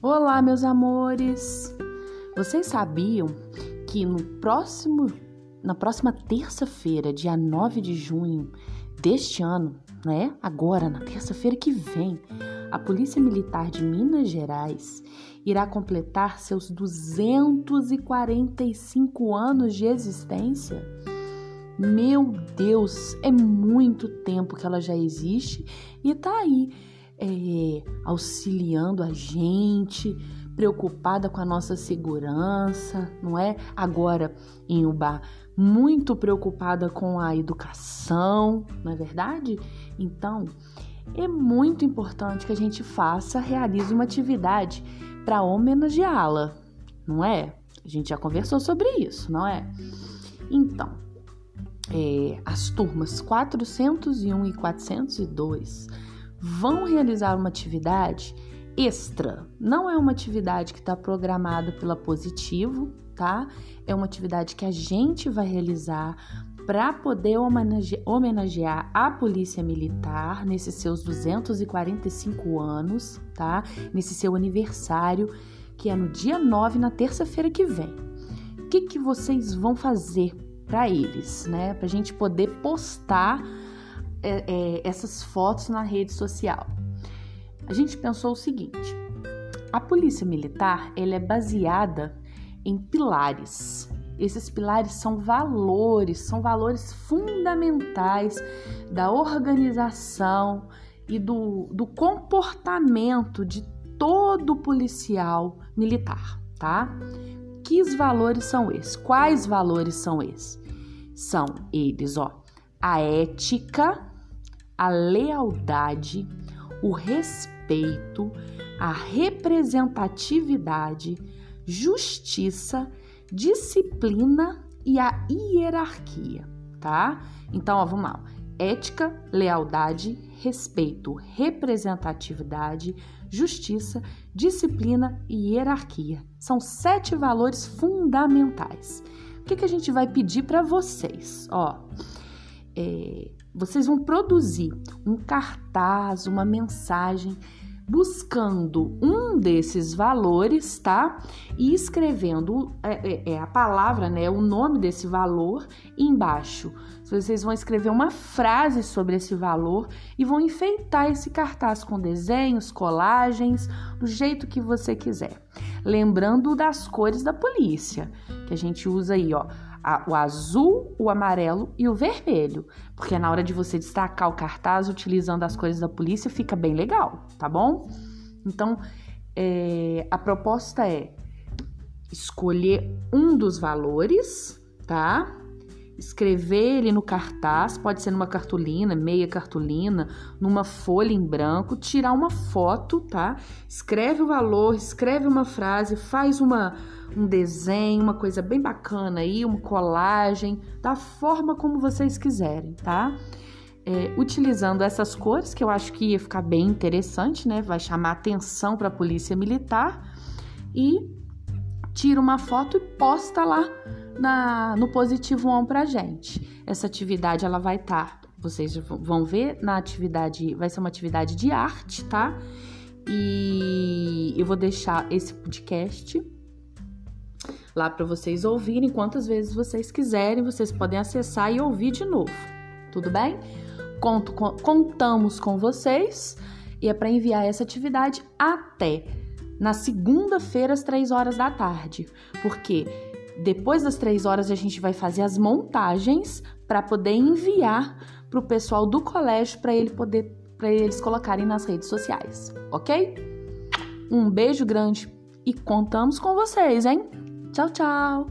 Olá, meus amores! Vocês sabiam que no próximo, na próxima terça-feira, dia 9 de junho deste ano, né? Agora, na terça-feira que vem, a Polícia Militar de Minas Gerais irá completar seus 245 anos de existência. Meu Deus, é muito tempo que ela já existe e tá aí é, auxiliando a gente, preocupada com a nossa segurança, não é? Agora em Uba, muito preocupada com a educação, não é verdade? Então, é muito importante que a gente faça, realize uma atividade para homenageá-la, não é? A gente já conversou sobre isso, não é? Então, é, as turmas 401 e 402 vão realizar uma atividade extra. Não é uma atividade que está programada pela Positivo, tá? É uma atividade que a gente vai realizar para poder homenage homenagear a Polícia Militar nesses seus 245 anos, tá? Nesse seu aniversário, que é no dia 9, na terça-feira que vem. O que, que vocês vão fazer para eles, né? Para a gente poder postar é, é, essas fotos na rede social. A gente pensou o seguinte: a polícia militar ela é baseada em pilares. Esses pilares são valores, são valores fundamentais da organização e do, do comportamento de todo policial militar, tá? Que valores são esses? Quais valores são esses? São eles, ó, a ética, a lealdade, o respeito, a representatividade, justiça, disciplina e a hierarquia, tá? Então, ó, vamos lá. Ética, lealdade, respeito, representatividade, justiça, disciplina e hierarquia. São sete valores fundamentais. O que, que a gente vai pedir para vocês? Ó, é, vocês vão produzir um cartaz, uma mensagem buscando um desses valores, tá? E escrevendo é, é, é, a palavra, né? O nome desse valor embaixo. Vocês vão escrever uma frase sobre esse valor e vão enfeitar esse cartaz com desenhos, colagens, do jeito que você quiser. Lembrando das cores da polícia, que a gente usa aí, ó o azul, o amarelo e o vermelho, porque na hora de você destacar o cartaz utilizando as cores da polícia fica bem legal, tá bom? Então, é, a proposta é escolher um dos valores, tá? Escrever ele no cartaz, pode ser numa cartolina, meia cartolina, numa folha em branco, tirar uma foto, tá? Escreve o valor, escreve uma frase, faz uma um desenho, uma coisa bem bacana aí, uma colagem, da forma como vocês quiserem, tá? É, utilizando essas cores, que eu acho que ia ficar bem interessante, né? Vai chamar atenção para a polícia militar e tira uma foto e posta lá na, no Positivo On pra gente. Essa atividade ela vai estar, tá, vocês vão ver na atividade, vai ser uma atividade de arte, tá? E eu vou deixar esse podcast lá para vocês ouvirem quantas vezes vocês quiserem, vocês podem acessar e ouvir de novo. Tudo bem? Conto, contamos com vocês e é para enviar essa atividade até na segunda-feira às três horas da tarde, porque depois das três horas, a gente vai fazer as montagens para poder enviar para o pessoal do colégio para ele poder para eles colocarem nas redes sociais, ok? Um beijo grande e contamos com vocês, hein? Tchau, tchau!